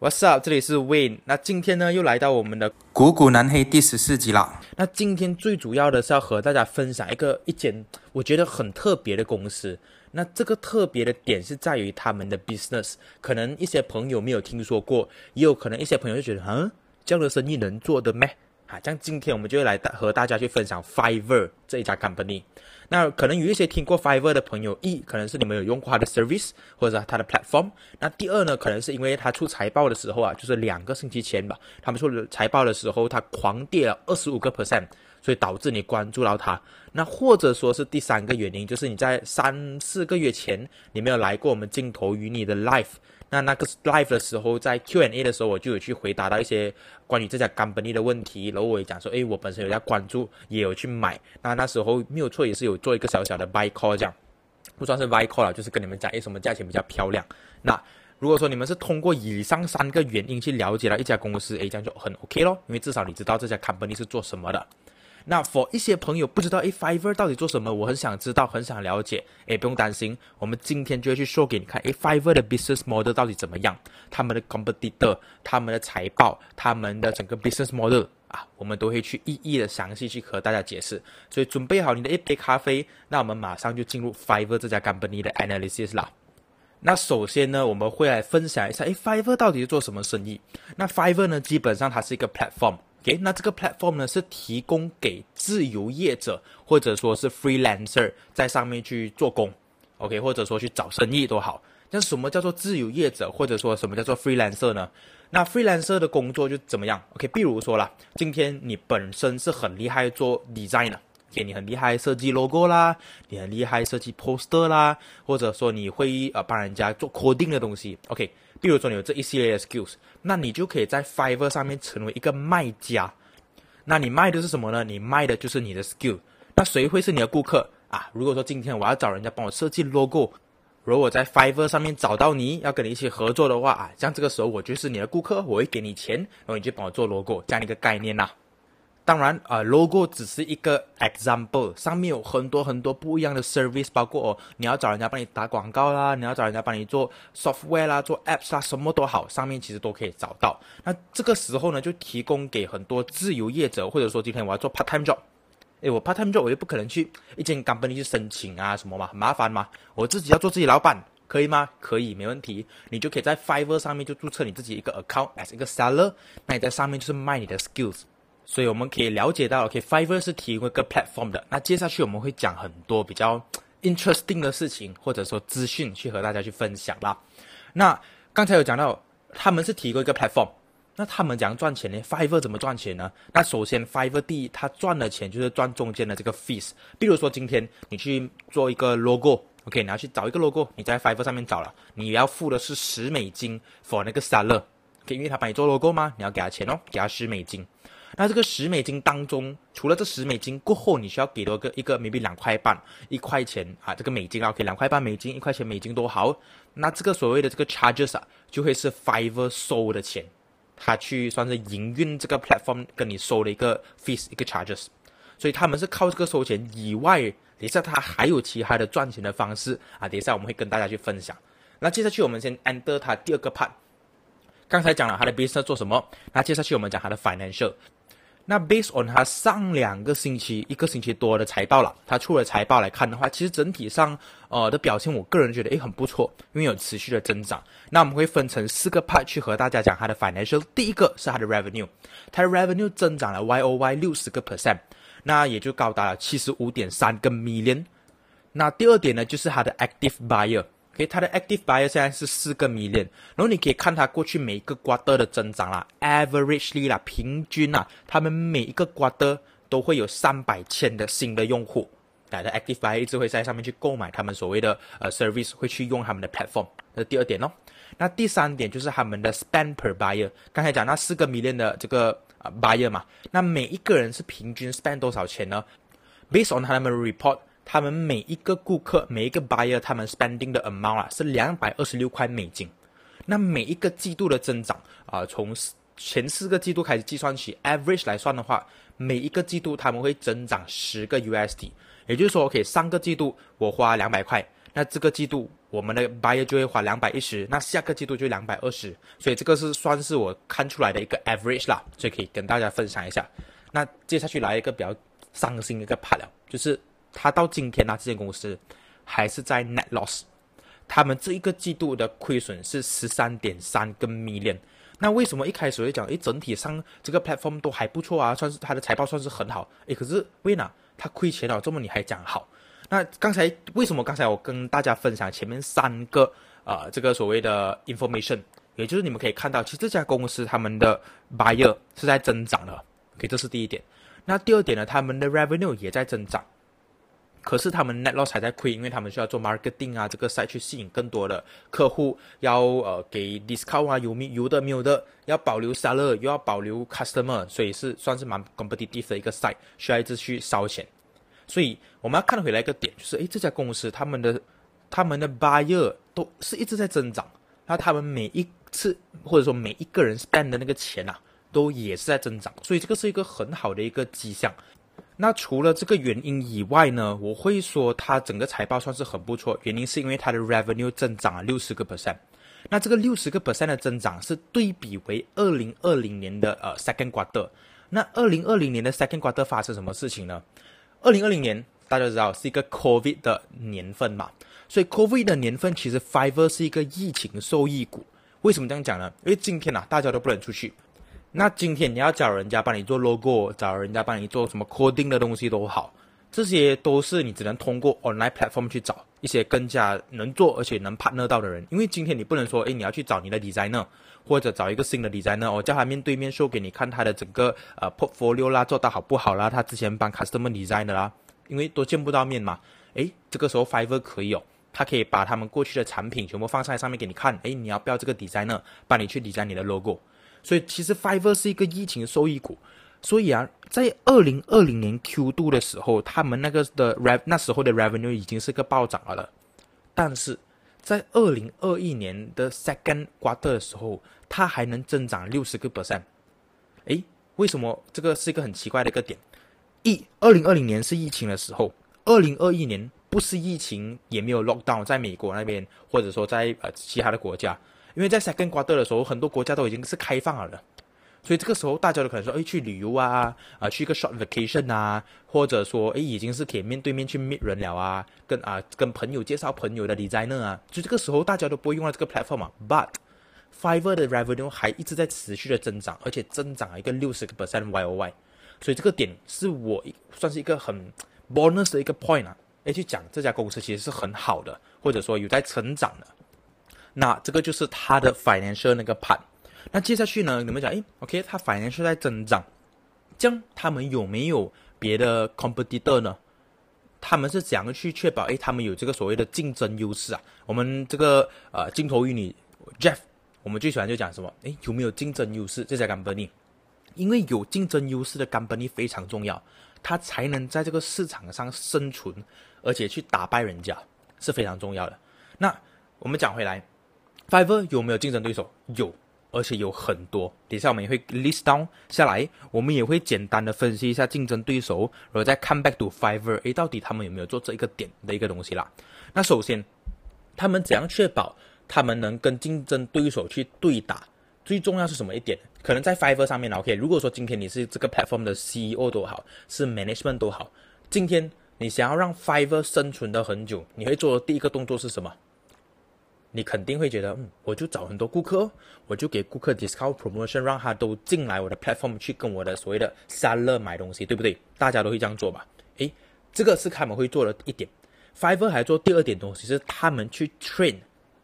What's up？这里是 Wayne。那今天呢，又来到我们的股股南黑第十四集了。那今天最主要的是要和大家分享一个一间我觉得很特别的公司。那这个特别的点是在于他们的 business，可能一些朋友没有听说过，也有可能一些朋友就觉得，嗯，这样的生意能做的咩？啊，像今天我们就会来和大家去分享 Fiverr 这一家 company。那可能有一些听过 Fiverr 的朋友，一可能是你们有用过它的 service 或者它的 platform。那第二呢，可能是因为它出财报的时候啊，就是两个星期前吧，他们出财报的时候，它狂跌了二十五个 percent，所以导致你关注到它。那或者说是第三个原因，就是你在三四个月前你没有来过我们镜头与你的 life。那那个 live 的时候，在 Q&A 的时候，我就有去回答到一些关于这家 company 的问题，然后我也讲说，诶，我本身有在关注，也有去买。那那时候没有错，也是有做一个小小的 buy call 这样，不算是 buy call 了，就是跟你们讲，诶，什么价钱比较漂亮。那如果说你们是通过以上三个原因去了解了一家公司，诶，这样就很 OK 咯，因为至少你知道这家 company 是做什么的。那 for 一些朋友不知道，诶 Fiverr 到底做什么？我很想知道，很想了解。诶，不用担心，我们今天就会去说给你看。诶 Fiverr 的 business model 到底怎么样？他们的 competitor，他们的财报，他们的整个 business model 啊，我们都会去一一的详细去和大家解释。所以准备好你的一杯咖啡，那我们马上就进入 Fiverr 这家 company 的 analysis 啦。那首先呢，我们会来分享一下，诶 Fiverr 到底是做什么生意？那 Fiverr 呢，基本上它是一个 platform。OK，那这个 platform 呢是提供给自由业者或者说是 freelancer 在上面去做工，OK，或者说去找生意都好。那什么叫做自由业者，或者说什么叫做 freelancer 呢？那 freelancer 的工作就怎么样？OK，比如说啦，今天你本身是很厉害做 design 的给你很厉害设计 logo 啦，你很厉害设计 poster 啦，或者说你会呃帮人家做 coding 的东西，OK。比如说你有这一系列的 skills，那你就可以在 Fiverr 上面成为一个卖家。那你卖的是什么呢？你卖的就是你的 skill。那谁会是你的顾客啊？如果说今天我要找人家帮我设计 logo，如果我在 Fiverr 上面找到你要跟你一起合作的话啊，像这个时候我就是你的顾客，我会给你钱，然后你就帮我做 logo 这样一个概念呐。当然啊，logo 只是一个 example，上面有很多很多不一样的 service，包括哦，你要找人家帮你打广告啦，你要找人家帮你做 software 啦，做 apps 啦，什么都好，上面其实都可以找到。那这个时候呢，就提供给很多自由业者，或者说今天我要做 part time job，诶，我 part time job 我又不可能去一间 company 去申请啊什么嘛，很麻烦嘛，我自己要做自己老板，可以吗？可以，没问题。你就可以在 Fiverr 上面就注册你自己一个 account as 一个 seller，那你在上面就是卖你的 skills。所以我们可以了解到，OK，Fiverr 是提供一个 platform 的。那接下去我们会讲很多比较 interesting 的事情，或者说资讯，去和大家去分享啦。那刚才有讲到，他们是提供一个 platform，那他们怎样赚钱呢？Fiverr 怎么赚钱呢？那首先，Fiverr 第一，他赚的钱就是赚中间的这个 fees。比如说今天你去做一个 logo，OK，你要去找一个 logo，你在 Fiverr 上面找了，你要付的是十美金 for 那个 seller，OK，因为他帮你做 logo 吗？你要给他钱哦，给他十美金。那这个十美金当中，除了这十美金过后，你需要给多个一个 maybe 两块半一块钱啊，这个美金啊，可以两块半美金一块钱美金都好。那这个所谓的这个 charges 啊，就会是 Fiverr 收的钱，他去算是营运这个 platform 跟你收的一个 fee 一个 charges。所以他们是靠这个收钱以外，等一下他还有其他的赚钱的方式啊，等一下我们会跟大家去分享。那接下去我们先 enter 他第二个 part。刚才讲了他的 business 做什么，那接下去我们讲他的 financial。那 based on 它上两个星期、一个星期多的财报了，它出了财报来看的话，其实整体上呃的表现，我个人觉得诶很不错，因为有持续的增长。那我们会分成四个 part 去和大家讲它的 financial。第一个是它的 revenue，它的 revenue 增长了 Y O Y 六十个 percent，那也就高达了七十五点三个 million。那第二点呢，就是它的 active buyer。OK，它的 active buyer 现在是四个 million，然后你可以看它过去每一个 quarter 的增长啦，averagely 啦，平均啦，他们每一个 quarter 都会有三百千的新的用户，来的 active buyer 一直会在上面去购买他们所谓的呃 service，会去用他们的 platform。这是第二点哦。那第三点就是他们的 spend per buyer，刚才讲那四个 million 的这个 buyer 嘛，那每一个人是平均 spend 多少钱呢？Based on 他们的 report。他们每一个顾客，每一个 buyer，他们 spending 的 amount 啊是两百二十六块美金。那每一个季度的增长啊，从前四个季度开始计算起，average 来算的话，每一个季度他们会增长十个 USD。也就是说，OK，上个季度我花两百块，那这个季度我们的 buyer 就会花两百一十，那下个季度就两百二十，所以这个是算是我看出来的一个 average 啦，所以可以跟大家分享一下。那接下去来一个比较伤心的一个 part 了，就是他到今天呢，这间公司还是在 net loss，他们这一个季度的亏损是十三点三个 million。那为什么一开始会讲，诶，整体上这个 platform 都还不错啊，算是它的财报算是很好，诶，可是为哪它亏钱了，这么你还讲好？那刚才为什么刚才我跟大家分享前面三个呃这个所谓的 information，也就是你们可以看到，其实这家公司他们的 buyer 是在增长的，OK，这是第一点。那第二点呢，他们的 revenue 也在增长。可是他们 net loss 还在亏，因为他们需要做 marketing 啊，这个赛去吸引更多的客户，要呃给 discount 啊，有没有的没有的，要保留 seller，又要保留 customer，所以是算是蛮 competitive 的一个赛，需要一直去烧钱。所以我们要看回来一个点，就是诶，这家公司他们的他们的 buyer 都是一直在增长，那他们每一次或者说每一个人 spend 的那个钱啊，都也是在增长，所以这个是一个很好的一个迹象。那除了这个原因以外呢，我会说它整个财报算是很不错。原因是因为它的 revenue 增长了六十个 percent。那这个六十个 percent 的增长是对比为二零二零年的呃 second quarter。那二零二零年的 second quarter 发生什么事情呢？二零二零年大家知道是一个 COVID 的年份嘛，所以 COVID 的年份其实 Fiverr 是一个疫情受益股。为什么这样讲呢？因为今天呐，大家都不能出去。那今天你要找人家帮你做 logo，找人家帮你做什么 coding 的东西都好，这些都是你只能通过 online platform 去找一些更加能做而且能 partner 到的人。因为今天你不能说，诶，你要去找你的 designer，或者找一个新的 designer，我叫他面对面 show 给你看他的整个呃 portfolio 啦，做到好不好啦，他之前帮 customer design 的啦，因为都见不到面嘛。诶，这个时候 Fiverr 可以哦，他可以把他们过去的产品全部放在上面给你看。诶，你要不要这个 designer 帮你去 design 你的 logo？所以其实 Fiverr 是一个疫情收益股，所以啊，在二零二零年 Q 度的时候，他们那个的 re 那时候的 revenue 已经是个暴涨了的，但是在二零二一年的 second quarter 的时候，它还能增长六十个 percent。诶，为什么这个是一个很奇怪的一个点？一，二零二零年是疫情的时候，二零二一年不是疫情，也没有 lockdown，在美国那边，或者说在呃其他的国家。因为在 second quarter 的时候，很多国家都已经是开放了的，所以这个时候大家都可能说，哎，去旅游啊，啊，去一个 short vacation 啊，或者说，哎，已经是可以面对面去 meet 人了啊，跟啊跟朋友介绍朋友的 designer 啊，就这个时候大家都不会用到这个 platform 嘛。But Fiverr 的 revenue 还一直在持续的增长，而且增长了一个六十个 percent Y O Y，所以这个点是我算是一个很 bonus 的一个 point 啊，哎，去讲这家公司其实是很好的，或者说有在成长的。那这个就是它的 financial 那个 part。那接下去呢，你们讲，诶 o k 它 financial 在增长，这样他们有没有别的 competitor 呢？他们是怎样去确保，诶，他们有这个所谓的竞争优势啊？我们这个呃镜头与你 Jeff，我们最喜欢就讲什么？诶，有没有竞争优势？这家 company，因为有竞争优势的 company 非常重要，它才能在这个市场上生存，而且去打败人家是非常重要的。那我们讲回来。Fiverr 有没有竞争对手？有，而且有很多。等下我们也会 list down 下来，我们也会简单的分析一下竞争对手，然后再 come back to Fiverr，诶，到底他们有没有做这一个点的一个东西啦？那首先，他们怎样确保他们能跟竞争对手去对打？最重要是什么一点？可能在 Fiverr 上面，OK，如果说今天你是这个 platform 的 CEO 都好，是 management 都好，今天你想要让 Fiverr 生存的很久，你会做的第一个动作是什么？你肯定会觉得，嗯，我就找很多顾客，我就给顾客 discount promotion，让他都进来我的 platform 去跟我的所谓的 seller 买东西，对不对？大家都会这样做吧？诶，这个是他们会做的一点。Fiverr 还做第二点东西，是他们去 train，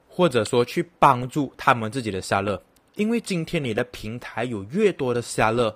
或者说去帮助他们自己的 seller。因为今天你的平台有越多的 seller，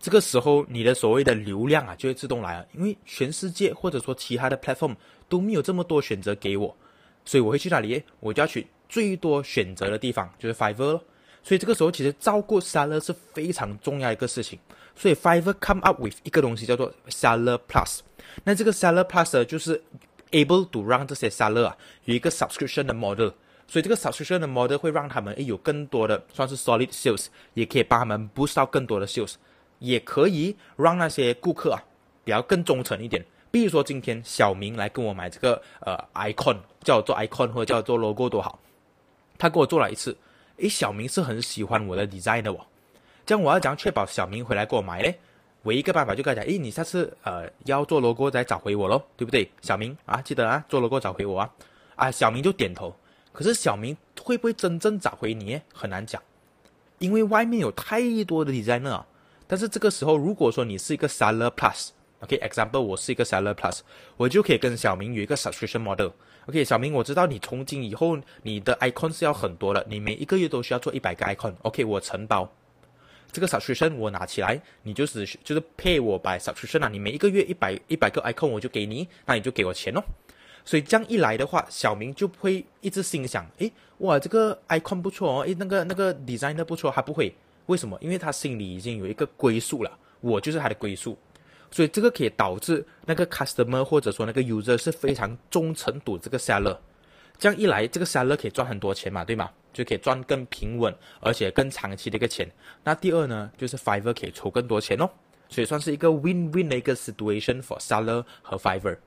这个时候你的所谓的流量啊就会自动来了。因为全世界或者说其他的 platform 都没有这么多选择给我。所以我会去哪里？我就要去最多选择的地方，就是 Fiverr。所以这个时候，其实照顾 seller 是非常重要一个事情。所以 Fiverr come up with 一个东西叫做 Seller Plus。那这个 Seller Plus 就是 able to 让这些 seller 啊有一个 subscription 的 model。所以这个 subscription 的 model 会让他们诶有更多的算是 solid sales，也可以帮他们 boost 到更多的 sales，也可以让那些顾客啊比较更忠诚一点。比如说今天小明来跟我买这个呃 icon，叫我做 icon 或者叫我做 logo 都好，他给我做了一次，诶，小明是很喜欢我的 design 的哦。这样我要怎样确保小明回来给我买嘞？唯一一个办法就跟他讲，诶，你下次呃要做 logo 再找回我咯，对不对？小明啊，记得啊，做 logo 找回我啊。啊，小明就点头。可是小明会不会真正找回你？很难讲，因为外面有太多的 designer。但是这个时候，如果说你是一个 seller OK，example，我是一个 seller plus，我就可以跟小明有一个 subscription model。OK，小明，我知道你从今以后你的 icon 是要很多的，你每一个月都需要做一百个 icon。OK，我承包。这个 subscription 我拿起来，你就是就是配我 by subscription 啊，你每一个月一百一百个 icon 我就给你，那你就给我钱哦。所以这样一来的话，小明就会一直心想，诶，哇，这个 icon 不错哦，诶，那个那个 designer 不错，他不会，为什么？因为他心里已经有一个归宿了，我就是他的归宿。所以这个可以导致那个 customer 或者说那个 user 是非常忠诚度这个 seller。这样一来，这个 seller 可以赚很多钱嘛，对吗？就可以赚更平稳而且更长期的一个钱。那第二呢，就是 Fiverr 可以筹更多钱哦，所以算是一个 win-win 的一个 situation for seller 和 Fiverr。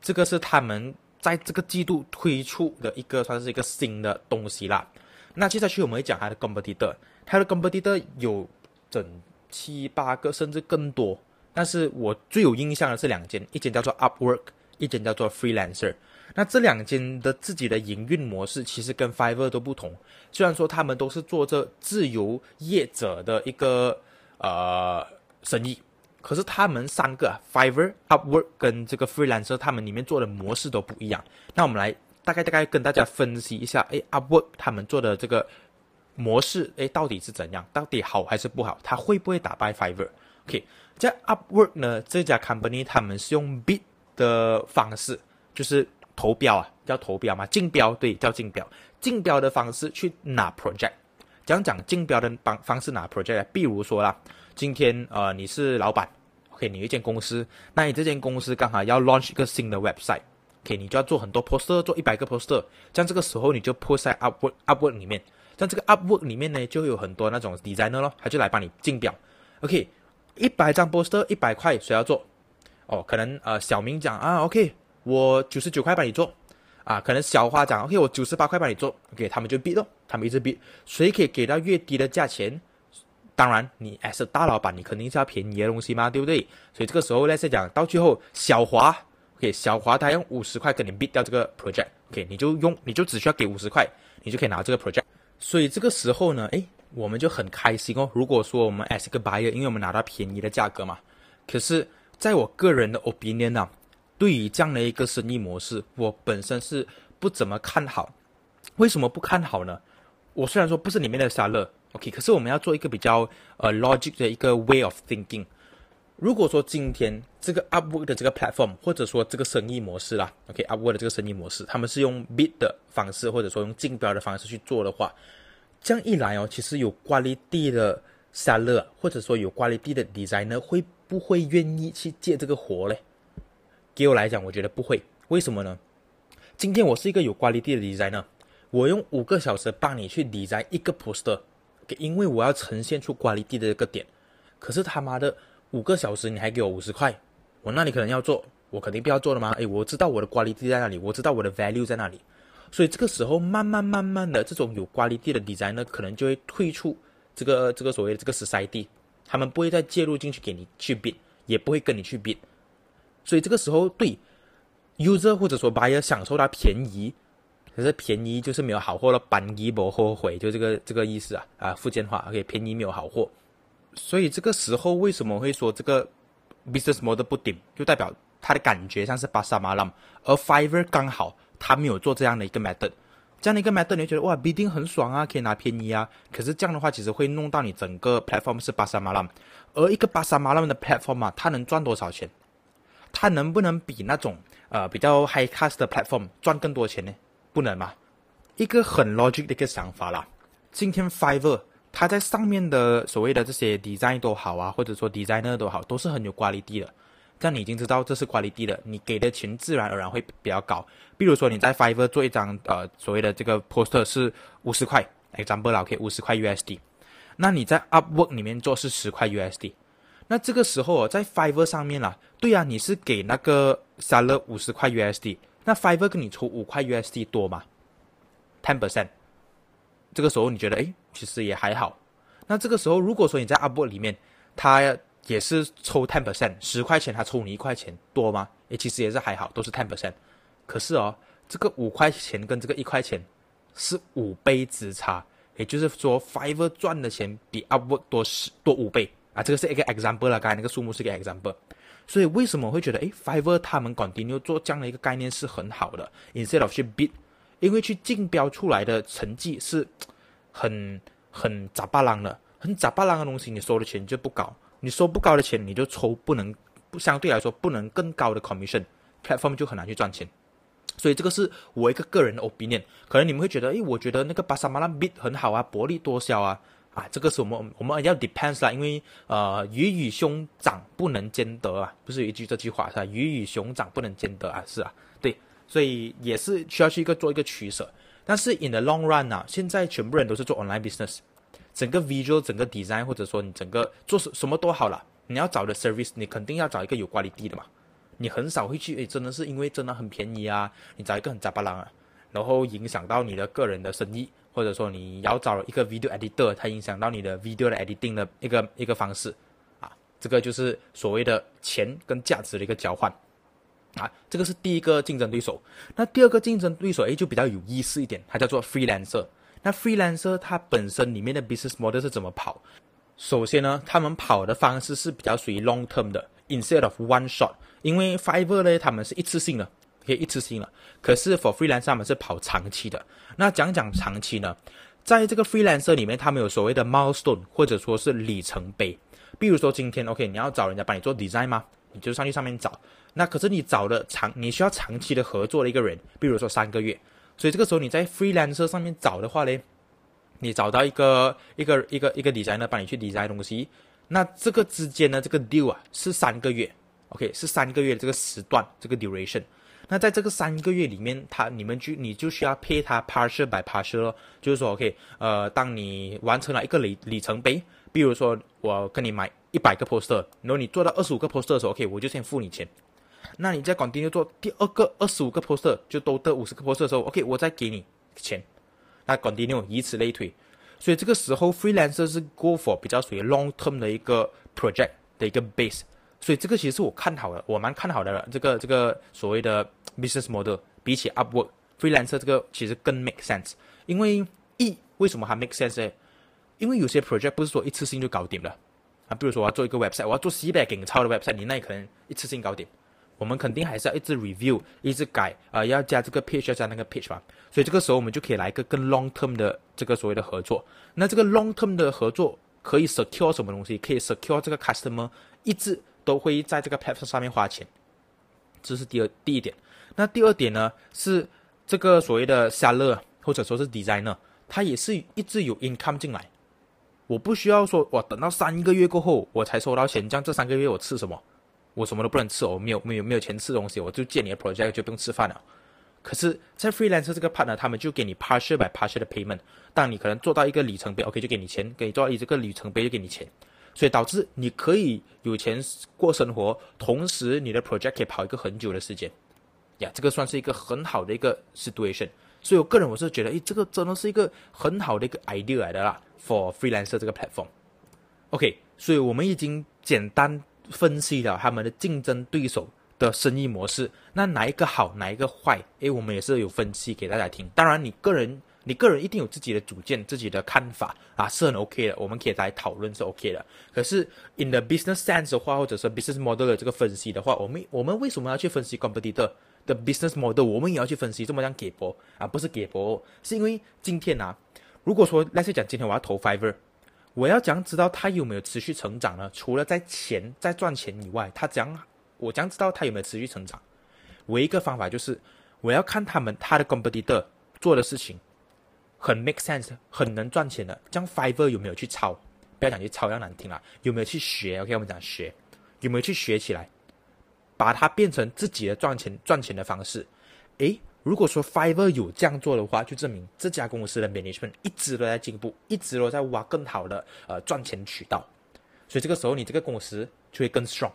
这个是他们在这个季度推出的一个算是一个新的东西啦。那接下去我们会讲它的 competitor，它的 competitor 有整七八个甚至更多，但是我最有印象的是两间，一间叫做 Upwork，一间叫做 Freelancer。那这两间的自己的营运模式其实跟 Fiverr 都不同，虽然说他们都是做着自由业者的一个呃生意，可是他们三个 Fiverr、Upwork 跟这个 Freelancer 他们里面做的模式都不一样。那我们来大概大概跟大家分析一下，哎，Upwork 他们做的这个模式，哎，到底是怎样？到底好还是不好？他会不会打败 Fiverr？OK，在 Upwork 呢这家 company 他们是用 bid 的方式，就是。投标啊，叫投标嘛，竞标对，叫竞标。竞标的方式去拿 project，讲讲竞标的方方式拿 project。比如说啦，今天呃你是老板，OK，你一间公司，那你这间公司刚好要 launch 一个新的 website，OK，你就要做很多 poster，做一百个 poster，像这个时候你就 post 在 Upwork Upwork 里面，像这个 Upwork 里面呢，就有很多那种 designer 咯，他就来帮你竞标，OK，一百张 poster 一百块，谁要做？哦，可能呃小明讲啊，OK。我九十九块帮你做，啊，可能小花讲，OK，我九十八块帮你做，OK，他们就 bid 咯，他们一直 bid，谁可以给到越低的价钱？当然，你 as 大老板，你肯定是要便宜的东西嘛，对不对？所以这个时候呢，再讲到最后，小华，OK，小华他用五十块跟你 bid 掉这个 project，OK，你就用，你就只需要给五十块，你就可以拿这个 project。所以这个时候呢，诶，我们就很开心哦。如果说我们 as 个 buyer，因为我们拿到便宜的价格嘛，可是在我个人的 opinion 呢。对于这样的一个生意模式，我本身是不怎么看好。为什么不看好呢？我虽然说不是里面的沙乐，OK，可是我们要做一个比较呃 logic 的一个 way of thinking。如果说今天这个 Upwork 的这个 platform，或者说这个生意模式啦，OK，Upwork 的这个生意模式，他们是用 bid 的方式，或者说用竞标的方式去做的话，这样一来哦，其实有 quality 的 seller，或者说有 quality 的 designer，会不会愿意去接这个活嘞？给我来讲，我觉得不会。为什么呢？今天我是一个有 quality 的 designer，我用五个小时帮你去 design 一个 poster，因为我要呈现出 quality 的一个点。可是他妈的五个小时你还给我五十块，我那里可能要做，我肯定不要做了吗？诶，我知道我的 quality 在那里，我知道我的 value 在那里。所以这个时候慢慢慢慢的，这种有 quality 的 designer 可能就会退出这个这个所谓的这个 society，他们不会再介入进去给你去 bid，也不会跟你去 bid。所以这个时候，对 user 或者说 buyer 享受到便宜，可是便宜就是没有好货了，便宜不后悔，就这个这个意思啊啊，福建话，OK，便宜没有好货。所以这个时候为什么会说这个 business model 不顶，就代表他的感觉像是巴沙马浪，而 Fiverr 刚好他没有做这样的一个 method，这样的一个 method 你觉得哇，必定很爽啊，可以拿便宜啊。可是这样的话，其实会弄到你整个 platform 是巴沙马浪，而一个巴沙马浪的 platform 啊，它能赚多少钱？它能不能比那种呃比较 high class 的 platform 赚更多钱呢？不能嘛？一个很 logic 的一个想法啦。今天 Fiverr 它在上面的所谓的这些 design 都好啊，或者说 designer 都好，都是很有 quality 的。这样你已经知道这是 quality 的，你给的钱自然而然会比较高。比如说你在 Fiverr 做一张呃所谓的这个 poster 是五十块，example 啦，OK，五十块 USD。那你在 Upwork 里面做是十块 USD。那这个时候哦，在 Fiverr 上面啦，对啊，你是给那个 seller 五十块 USD，那 Fiverr 跟你抽五块 USD 多吗？ten percent。这个时候你觉得，哎，其实也还好。那这个时候，如果说你在 Upwork 里面，他也是抽 ten percent，十块钱他抽你一块钱，多吗？诶，其实也是还好，都是 ten percent。可是哦，这个五块钱跟这个一块钱是五倍之差，也就是说，Fiverr 赚的钱比 Upwork 多十多五倍。啊，这个是一个 example 了，刚才那个数目是个 example，所以为什么会觉得诶 f i v e r 他们 continue 做这样的一个概念是很好的，instead of 去 bid，因为去竞标出来的成绩是很很杂巴浪的，很杂巴浪的东西，你收的钱就不高，你收不高的钱，你就抽不能相对来说不能更高的 commission，platform 就很难去赚钱，所以这个是我一个个人的 opinion，可能你们会觉得，诶，我觉得那个巴沙马拉 bid 很好啊，薄利多销啊。啊，这个是我们我们要 depends 啦，因为呃鱼与熊掌不能兼得啊，不是有一句这句话是吧？鱼与熊掌不能兼得啊，是啊，对，所以也是需要去一个做一个取舍。但是 in the long run 啊，现在全部人都是做 online business，整个 visual 整个 design 或者说你整个做什什么都好了，你要找的 service 你肯定要找一个有管理地的嘛，你很少会去诶，真的是因为真的很便宜啊，你找一个很杂巴郎啊，然后影响到你的个人的生意。或者说你要找一个 video editor，它影响到你的 video 的 editing 的一个一个方式，啊，这个就是所谓的钱跟价值的一个交换，啊，这个是第一个竞争对手。那第二个竞争对手，诶，就比较有意思一点，它叫做 freelancer。那 freelancer 它本身里面的 business model 是怎么跑？首先呢，他们跑的方式是比较属于 long term 的，instead of one shot。因为 Fiverr 呢，他们是一次性的。可以一次性了，可是 for freelancer 他们是跑长期的。那讲讲长期呢，在这个 freelancer 里面，他们有所谓的 milestone 或者说是里程碑。比如说今天 OK，你要找人家帮你做 design 吗？你就上去上面找。那可是你找的长，你需要长期的合作的一个人，比如说三个月。所以这个时候你在 freelancer 上面找的话呢，你找到一个一个一个一个 designer 帮你去 design 东西，那这个之间呢，这个 deal 啊是三个月，OK，是三个月这个时段这个 duration。那在这个三个月里面，他你们就你就需要配他 partial by partial，就是说，OK，呃，当你完成了一个里里程碑，比如说我跟你买一百个 poster，然后你做到二十五个 poster 的时候，OK，我就先付你钱。那你在广电做第二个二十五个 poster，就都得五十个 poster 的时候，OK，我再给你钱。那广电以此类推，所以这个时候 freelancer 是 go for 比较属于 long term 的一个 project 的一个 base。所以这个其实是我看好的，我蛮看好的了这个这个所谓的 business model，比起 Upwork freelancer 这个其实更 make sense。因为一为什么还 make sense 呢？因为有些 project 不是说一次性就搞定了啊。比如说我要做一个 website，我要做西北景超的 website，你那可能一次性搞定。我们肯定还是要一直 review，一直改啊，要加这个 page，要加那个 page 吧。所以这个时候我们就可以来一个更 long term 的这个所谓的合作。那这个 long term 的合作可以 secure 什么东西？可以 secure 这个 customer 一直。都会在这个 platform 上面花钱，这是第二第一点。那第二点呢，是这个所谓的 seller 或者说是 designer，他也是一直有 income 进来。我不需要说，我等到三个月过后我才收到钱，这样这三个月我吃什么？我什么都不能吃，我没有没有没有钱吃东西，我就借你的 project 就不用吃饭了。可是，在 freelancer 这个 part 呢，他们就给你 partial by partial 的 payment，当你可能做到一个里程碑，OK 就给你钱，给你做到一个里程碑就给你钱。所以导致你可以有钱过生活，同时你的 project 可以跑一个很久的时间，呀，这个算是一个很好的一个 situation。所以我个人我是觉得，诶，这个真的是一个很好的一个 idea 来的啦，for freelancer 这个 platform。OK，所以我们已经简单分析了他们的竞争对手的生意模式，那哪一个好，哪一个坏？诶，我们也是有分析给大家听。当然，你个人。你个人一定有自己的主见、自己的看法啊，是很 OK 的，我们可以来讨论是 OK 的。可是 in the business sense 的话，或者说 business model 的这个分析的话，我们我们为什么要去分析 competitor 的 business model？我们也要去分析，这么样给博啊？不是给博，是因为今天啊，如果说那些讲今天我要投 Fiverr，我要讲知道他有没有持续成长呢？除了在钱在赚钱以外，他讲我将知道他有没有持续成长，唯一一个方法就是我要看他们他的 competitor 做的事情。很 make sense，很能赚钱的。这样 Fiverr 有没有去抄？不要讲去抄，要难听啊。有没有去学？OK，我们讲学，有没有去学起来，把它变成自己的赚钱赚钱的方式？诶，如果说 Fiverr 有这样做的话，就证明这家公司的 management 一直都在进步，一直都在挖更好的呃赚钱渠道。所以这个时候你这个公司就会更 strong，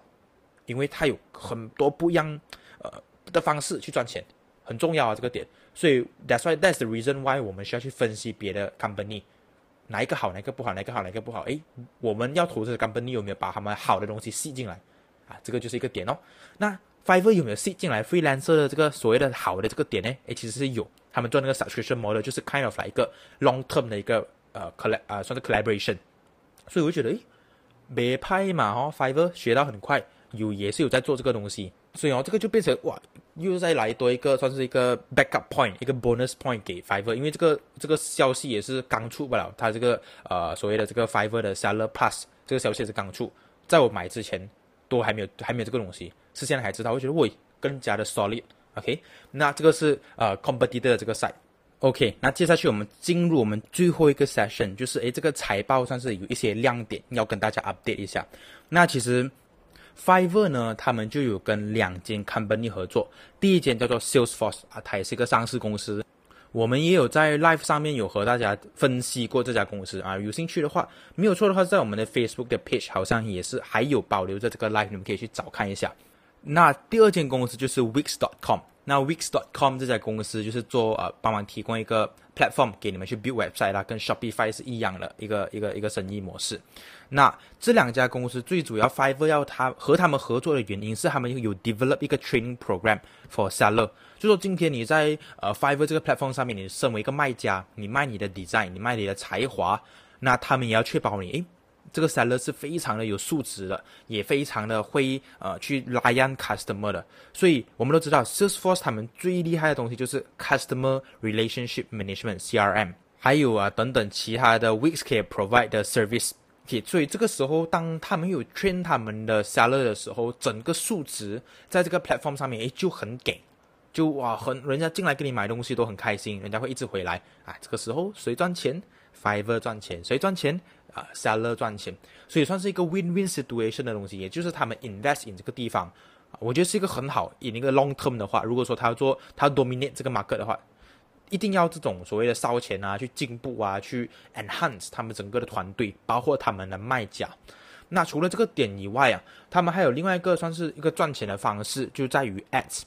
因为它有很多不一样呃的方式去赚钱，很重要啊这个点。所以 that's why that's the reason why 我们需要去分析别的 company，哪一个好，哪一个不好，哪一个好，哪一个不好。诶，我们要投资的 company 有没有把他们好的东西吸进来啊？这个就是一个点哦。那 Fiverr 有没有吸进来 freelancer 的这个所谓的好的这个点呢？诶，其实是有，他们做那个 subscription model 就是 kind of like 一个 long term 的一个呃 coll 啊算是 collaboration。所以我觉得诶，别拍嘛哦，Fiverr 学到很快，有也是有在做这个东西。所以哦，这个就变成哇，又再来多一个，算是一个 backup point，一个 bonus point 给 Fiverr，因为这个这个消息也是刚出不了，它这个呃所谓的这个 Fiverr 的 Seller Plus 这个消息也是刚出，在我买之前都还没有还没有这个东西，是现在才知道，我觉得喂更加的 solid。OK，那这个是呃 competitor 的这个 side。OK，那接下去我们进入我们最后一个 session，就是诶这个财报算是有一些亮点要跟大家 update 一下。那其实。Fiverr 呢，他们就有跟两间 company 合作，第一间叫做 Salesforce 啊，它也是一个上市公司。我们也有在 Live 上面有和大家分析过这家公司啊，有兴趣的话，没有错的话，在我们的 Facebook 的 page 好像也是还有保留着这个 Live，你们可以去找看一下。那第二间公司就是 Wix.com。那 Wix.com 这家公司就是做呃帮忙提供一个 platform 给你们去 build website 啦，跟 Shopify 是一样的一个一个一个生意模式。那这两家公司最主要 Fiverr 要他和他们合作的原因是他们有 develop 一个 training program for seller，就说今天你在呃 Fiverr 这个 platform 上面，你身为一个卖家，你卖你的 design，你卖你的才华，那他们也要确保你诶。这个 seller 是非常的有素质的，也非常的会呃去 lion customer 的，所以我们都知道 Salesforce 他们最厉害的东西就是 customer relationship management CRM，还有啊等等其他的 Wix 可以 provide 的 service。所以这个时候，当他们有 train 他们的 seller 的时候，整个数值在这个 platform 上面诶就很给，就哇很人家进来给你买东西都很开心，人家会一直回来啊。这个时候谁赚钱？Fiverr 赚钱，谁赚钱？啊，seller 赚钱，所以算是一个 win-win situation 的东西，也就是他们 invest in 这个地方，我觉得是一个很好。以一个 long term 的话，如果说他要做，他 dominate 这个 market 的话，一定要这种所谓的烧钱啊，去进步啊，去 enhance 他们整个的团队，包括他们的卖家。那除了这个点以外啊，他们还有另外一个算是一个赚钱的方式，就在于 ads。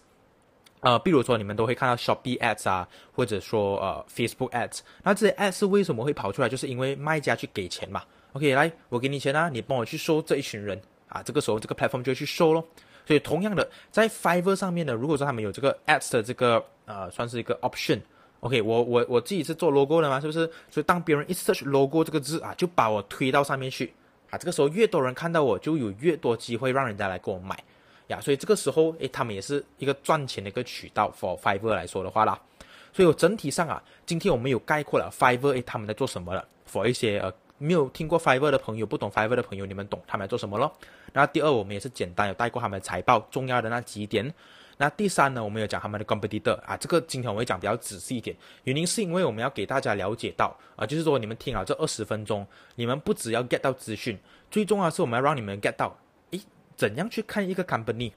呃，比如说你们都会看到 Shopee Ads 啊，或者说呃 Facebook Ads，那这些 Ads 为什么会跑出来？就是因为卖家去给钱嘛。OK，来，我给你钱啊，你帮我去收这一群人啊，这个时候这个 platform 就去收咯。所以同样的，在 Fiverr 上面呢，如果说他们有这个 Ads 的这个呃，算是一个 option，OK，我我我自己是做 logo 的嘛，是不是？所以当别人一 search logo 这个字啊，就把我推到上面去啊，这个时候越多人看到我，就有越多机会让人家来给我买。呀，所以这个时候，诶，他们也是一个赚钱的一个渠道。For Fiverr 来说的话啦，所以我整体上啊，今天我们有概括了 Fiverr 诶他们在做什么了。For 一些呃没有听过 Fiverr 的朋友，不懂 Fiverr 的朋友，你们懂他们在做什么咯？那第二，我们也是简单有带过他们的财报重要的那几点。那第三呢，我们有讲他们的 competitor 啊，这个今天我会讲比较仔细一点，原因是因为我们要给大家了解到啊，就是说你们听了这二十分钟，你们不只要 get 到资讯，最重要是我们要让你们 get 到。怎样去看一个 company？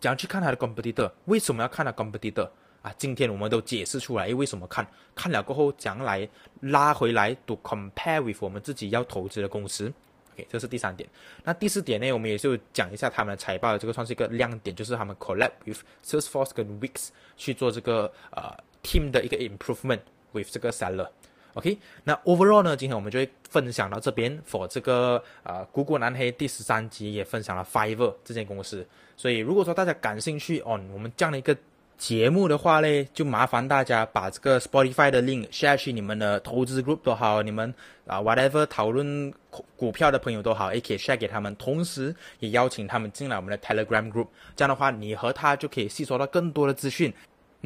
怎样去看它的 competitor？为什么要看它 competitor？啊，今天我们都解释出来，为什么看？看了过后，怎样来拉回来，to compare with 我们自己要投资的公司？OK，这是第三点。那第四点呢？我们也就讲一下他们的财报的，这个算是一个亮点，就是他们 collab with Salesforce 跟 Wix 去做这个呃 team 的一个 improvement with 这个 seller。OK，那 overall 呢？今天我们就会分享到这边。for 这个呃，姑姑蓝黑第十三集也分享了 Fiverr 这间公司。所以如果说大家感兴趣哦，我们这样的一个节目的话嘞，就麻烦大家把这个 Spotify 的 link share 去你们的投资 group 都好，你们啊 whatever 讨论股票的朋友都好，也可以 share 给他们。同时也邀请他们进来我们的 Telegram group，这样的话你和他就可以吸收到更多的资讯。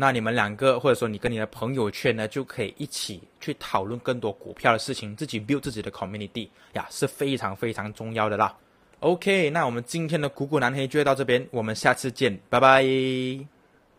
那你们两个，或者说你跟你的朋友圈呢，就可以一起去讨论更多股票的事情，自己 build 自己的 community 呀，是非常非常重要的啦。OK，那我们今天的股股南黑就到这边，我们下次见，拜拜。